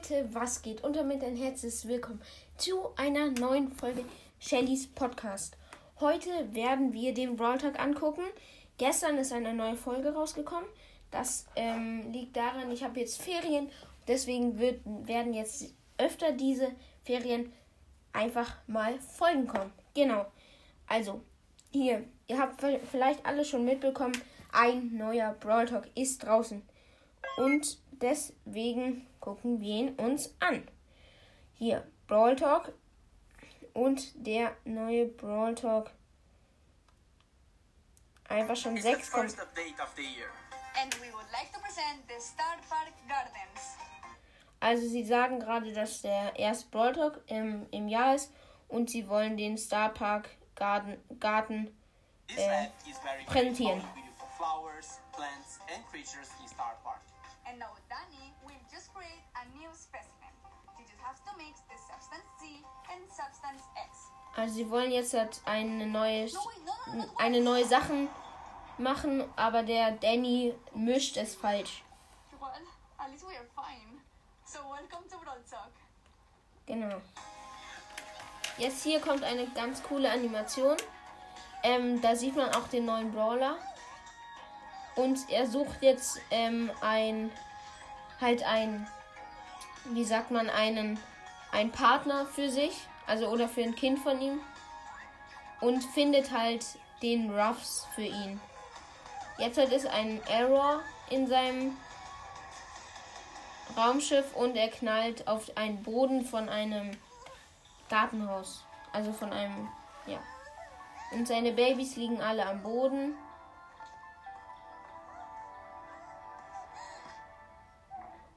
Leute, was geht? Und damit ein herzliches Willkommen zu einer neuen Folge Shellys Podcast. Heute werden wir den Brawl Talk angucken. Gestern ist eine neue Folge rausgekommen. Das ähm, liegt daran, ich habe jetzt Ferien. Deswegen wird, werden jetzt öfter diese Ferien einfach mal Folgen kommen. Genau. Also, hier, ihr habt vielleicht alle schon mitbekommen, ein neuer Brawl Talk ist draußen. Und deswegen gucken wir ihn uns an. Hier, Brawl Talk und der neue Brawl Talk. Einfach schon sechs kommt. Also sie sagen gerade, dass der erste Brawl Talk im, im Jahr ist und sie wollen den Star Park Garden, Garten äh, präsentieren. Flowers, plants and creatures in Star Park. Also sie wollen jetzt halt eine neue eine neue Sachen machen, aber der Danny mischt es falsch. Genau. Jetzt hier kommt eine ganz coole Animation. Ähm, da sieht man auch den neuen Brawler. Und er sucht jetzt ähm, ein, halt ein, wie sagt man, einen, ein Partner für sich, also oder für ein Kind von ihm. Und findet halt den Ruffs für ihn. Jetzt hat es einen Error in seinem Raumschiff und er knallt auf einen Boden von einem Gartenhaus. Also von einem, ja. Und seine Babys liegen alle am Boden.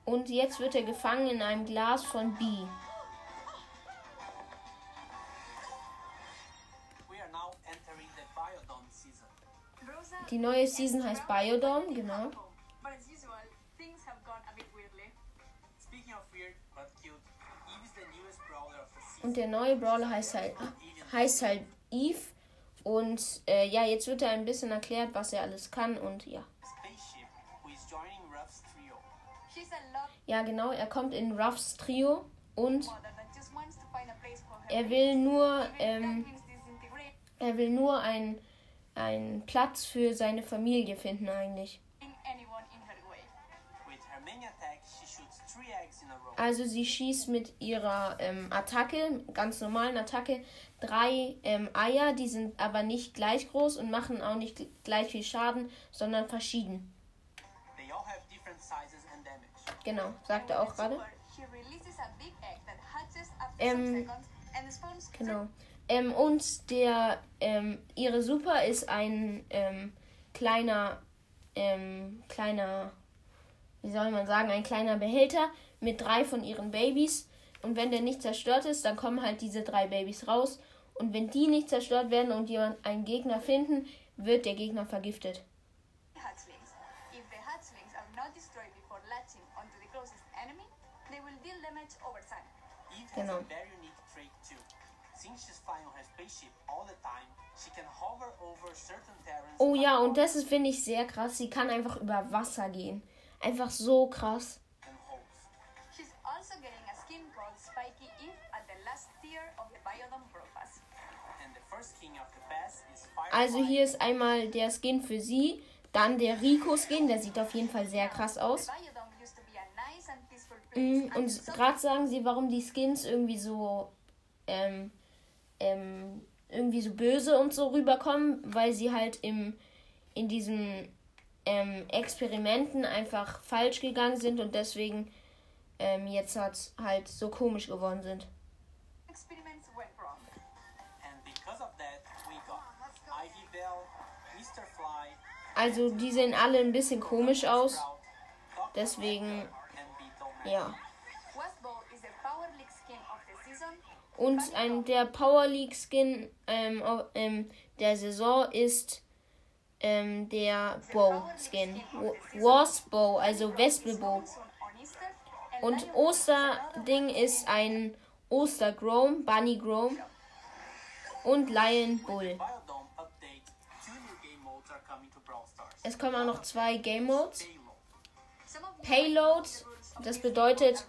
Und jetzt wird er gefangen in einem Glas von B. Die neue Season heißt Biodome, genau. Und der neue Brawler heißt halt, heißt halt Eve. Und äh, ja, jetzt wird er ein bisschen erklärt, was er alles kann und ja. Ja, genau, er kommt in Ruffs Trio und er will nur, ähm, er will nur einen, einen Platz für seine Familie finden eigentlich. Also sie schießt mit ihrer ähm, Attacke, ganz normalen Attacke, drei ähm, Eier, die sind aber nicht gleich groß und machen auch nicht gleich viel Schaden, sondern verschieden. Genau, sagt er auch gerade. Ähm, genau. Ähm, und der, ähm, ihre Super ist ein ähm, kleiner, ähm, kleiner, wie soll man sagen, ein kleiner Behälter mit drei von ihren Babys. Und wenn der nicht zerstört ist, dann kommen halt diese drei Babys raus. Und wenn die nicht zerstört werden und jemand einen Gegner finden, wird der Gegner vergiftet. Genau. Oh ja, und das ist, finde ich, sehr krass. Sie kann einfach über Wasser gehen. Einfach so krass. Also, also hier ist einmal der Skin für sie, dann der Rico Skin, der sieht auf jeden Fall sehr krass aus. Mm, und gerade sagen sie, warum die Skins irgendwie so ähm, ähm, irgendwie so böse und so rüberkommen, weil sie halt im in diesen ähm, Experimenten einfach falsch gegangen sind und deswegen ähm, jetzt halt, halt so komisch geworden sind. Also die sehen alle ein bisschen komisch aus. Deswegen ja. Und ein, der Power League Skin ähm, ähm, der Saison ist ähm, der Bow Skin. Wasp Bow, also Wespelbow. Und Osterding ist ein Ostergrom, Bunny Grom und Lion Bull. Es kommen auch noch zwei Game Modes. Payload das bedeutet,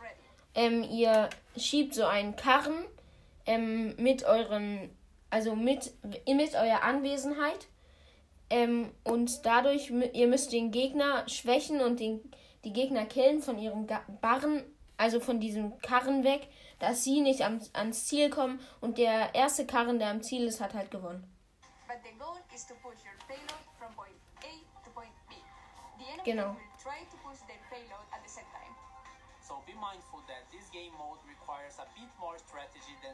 ähm, ihr schiebt so einen Karren ähm, mit euren, also mit, mit eurer Anwesenheit. Ähm, und dadurch, ihr müsst den Gegner schwächen und den, die Gegner killen von ihrem Barren, also von diesem Karren weg, dass sie nicht am, ans Ziel kommen und der erste Karren, der am Ziel ist, hat halt gewonnen. Genau. So be mindful that this game mode requires a bit more strategy than the other ones.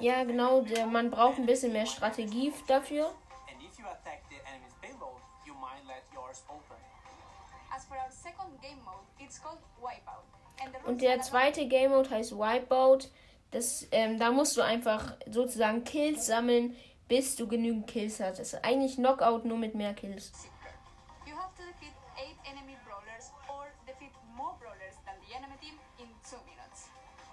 Ja, genau, der, man braucht ein bisschen mehr Strategie dafür. Und der zweite Game Mode heißt Wipeout. Das, ähm, da musst du einfach sozusagen Kills sammeln, bis du genügend Kills hast. Das ist eigentlich Knockout nur mit mehr Kills.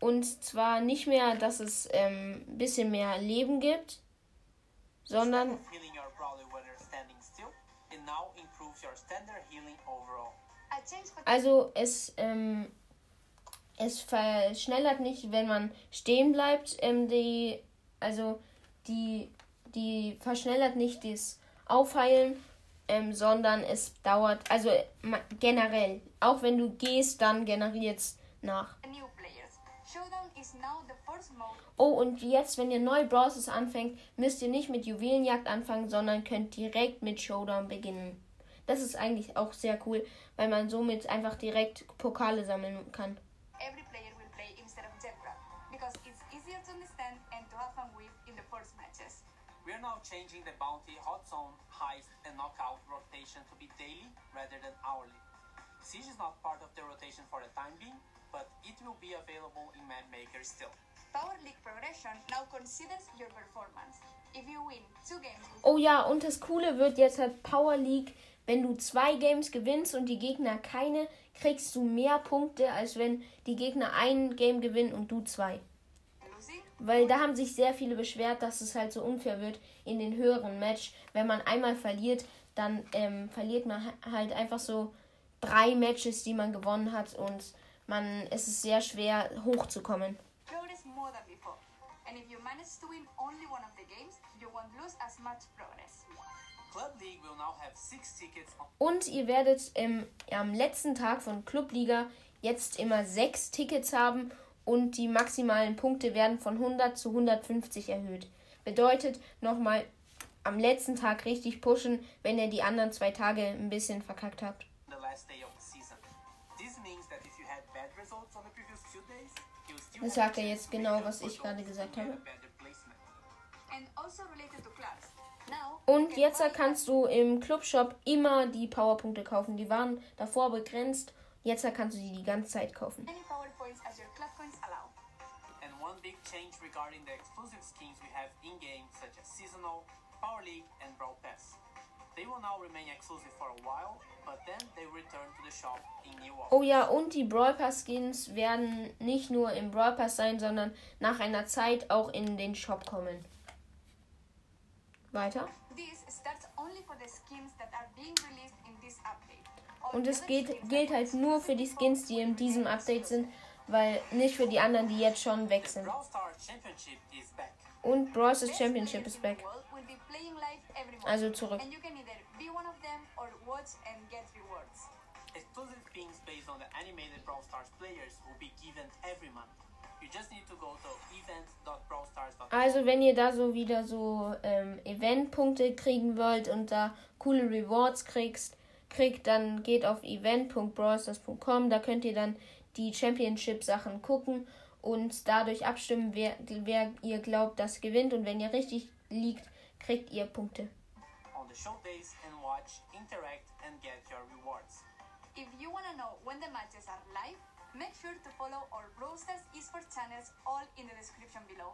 Und zwar nicht mehr, dass es ein ähm, bisschen mehr Leben gibt, sondern also es, ähm, es verschnellert nicht, wenn man stehen bleibt, ähm, die, also die, die verschnellert nicht das Aufheilen, ähm, sondern es dauert, also generell, auch wenn du gehst, dann generiert es nach. Oh, und jetzt, wenn ihr neu Browsers anfängt, müsst ihr nicht mit Juwelenjagd anfangen, sondern könnt direkt mit Showdown beginnen. Das ist eigentlich auch sehr cool, weil man somit einfach direkt Pokale sammeln kann. Every player will play instead of Zebra, because it's easier to understand and to have fun with in the first matches. We are now changing the bounty, hot zone, heist and knockout rotation to be daily rather than hourly. Siege is not part of the rotation for the time being, but it will be available in Map Maker still. Power League Progression now considers your performance. If you win two games Oh ja, und das Coole wird jetzt halt Power League, wenn du zwei Games gewinnst und die Gegner keine, kriegst du mehr Punkte, als wenn die Gegner ein Game gewinnen und du zwei. Weil da haben sich sehr viele beschwert, dass es halt so unfair wird in den höheren Match. Wenn man einmal verliert, dann ähm, verliert man halt einfach so drei Matches, die man gewonnen hat und man es ist sehr schwer hochzukommen. Und ihr werdet im, am letzten Tag von Clubliga jetzt immer sechs Tickets haben und die maximalen Punkte werden von 100 zu 150 erhöht. Bedeutet nochmal am letzten Tag richtig pushen, wenn ihr die anderen zwei Tage ein bisschen verkackt habt. Das sagt er jetzt genau, was ich gerade gesagt habe. Und jetzt kannst du im Clubshop immer die Powerpunkte kaufen. Die waren davor begrenzt. Jetzt kannst du sie die ganze Zeit kaufen. change regarding the exclusive skins we have in-game, such as Seasonal, Power League, and Brawl Pass. Oh ja, und die Brawl Pass Skins werden nicht nur im Brawl Pass sein, sondern nach einer Zeit auch in den Shop kommen. Weiter. Und es geht, gilt halt nur für die Skins, die in diesem Update sind, weil nicht für die anderen, die jetzt schon weg sind. Und Brawl Stars Championship ist back. Also zurück. Exclusive things based on the animated Brawl Stars players will be given every month. Also wenn ihr da so wieder so ähm, Eventpunkte kriegen wollt und da coole Rewards kriegst, kriegt, dann geht auf event.brawlstars.com. Da könnt ihr dann die Championship-Sachen gucken und dadurch abstimmen, wer, wer ihr glaubt, das gewinnt. Und wenn ihr richtig liegt, kriegt ihr Punkte. On the show days and watch, interact and get your rewards. If you want to know when the matches are live, Make sure to follow our Brawl Stars esports channels all in the description below.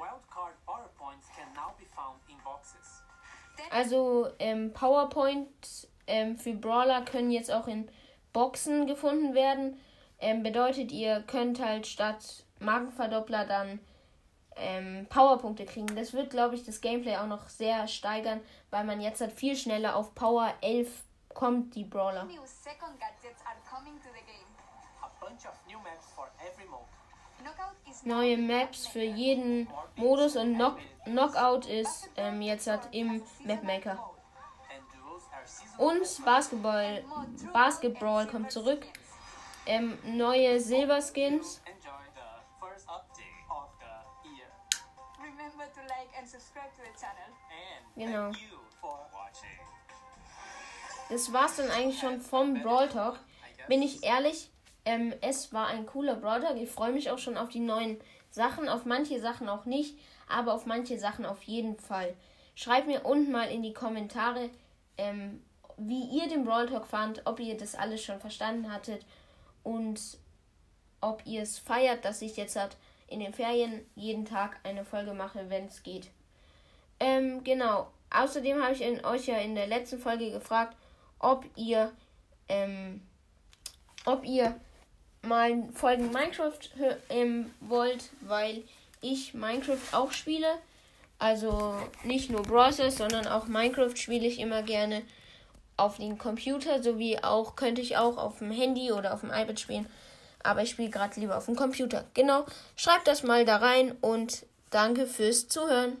Wildcard PowerPoints can now be found in boxes. Also ähm, PowerPoint ähm, für Brawler können jetzt auch in Boxen gefunden werden. Ähm, bedeutet, ihr könnt halt statt Markenverdoppler dann ähm, Powerpunkte kriegen. Das wird, glaube ich, das Gameplay auch noch sehr steigern, weil man jetzt halt viel schneller auf Power 11 kommt, die Brawler. Neue Maps für jeden Modus und Knock Knockout ist ähm, jetzt halt im Mapmaker. Und Basketball, Basketball kommt zurück. Ähm, neue Silver Remember to like and subscribe to the channel. And Genau. thank you for watching. Das war's dann eigentlich schon vom Brawl Talk. Bin ich ehrlich, ähm, es war ein cooler Brawl Talk. Ich freue mich auch schon auf die neuen Sachen. Auf manche Sachen auch nicht, aber auf manche Sachen auf jeden Fall. Schreibt mir unten mal in die Kommentare, ähm, wie ihr den Brawl Talk fand, ob ihr das alles schon verstanden hattet und ob ihr es feiert, dass ich jetzt halt in den Ferien jeden Tag eine Folge mache, wenn es geht. Ähm, genau. Außerdem habe ich in, euch ja in der letzten Folge gefragt, ob ihr, ähm, ob ihr mal Folgen Minecraft ähm, wollt, weil ich Minecraft auch spiele. Also nicht nur Browsers, sondern auch Minecraft spiele ich immer gerne auf den Computer, sowie auch könnte ich auch auf dem Handy oder auf dem iPad spielen. Aber ich spiele gerade lieber auf dem Computer. Genau. Schreibt das mal da rein und danke fürs Zuhören.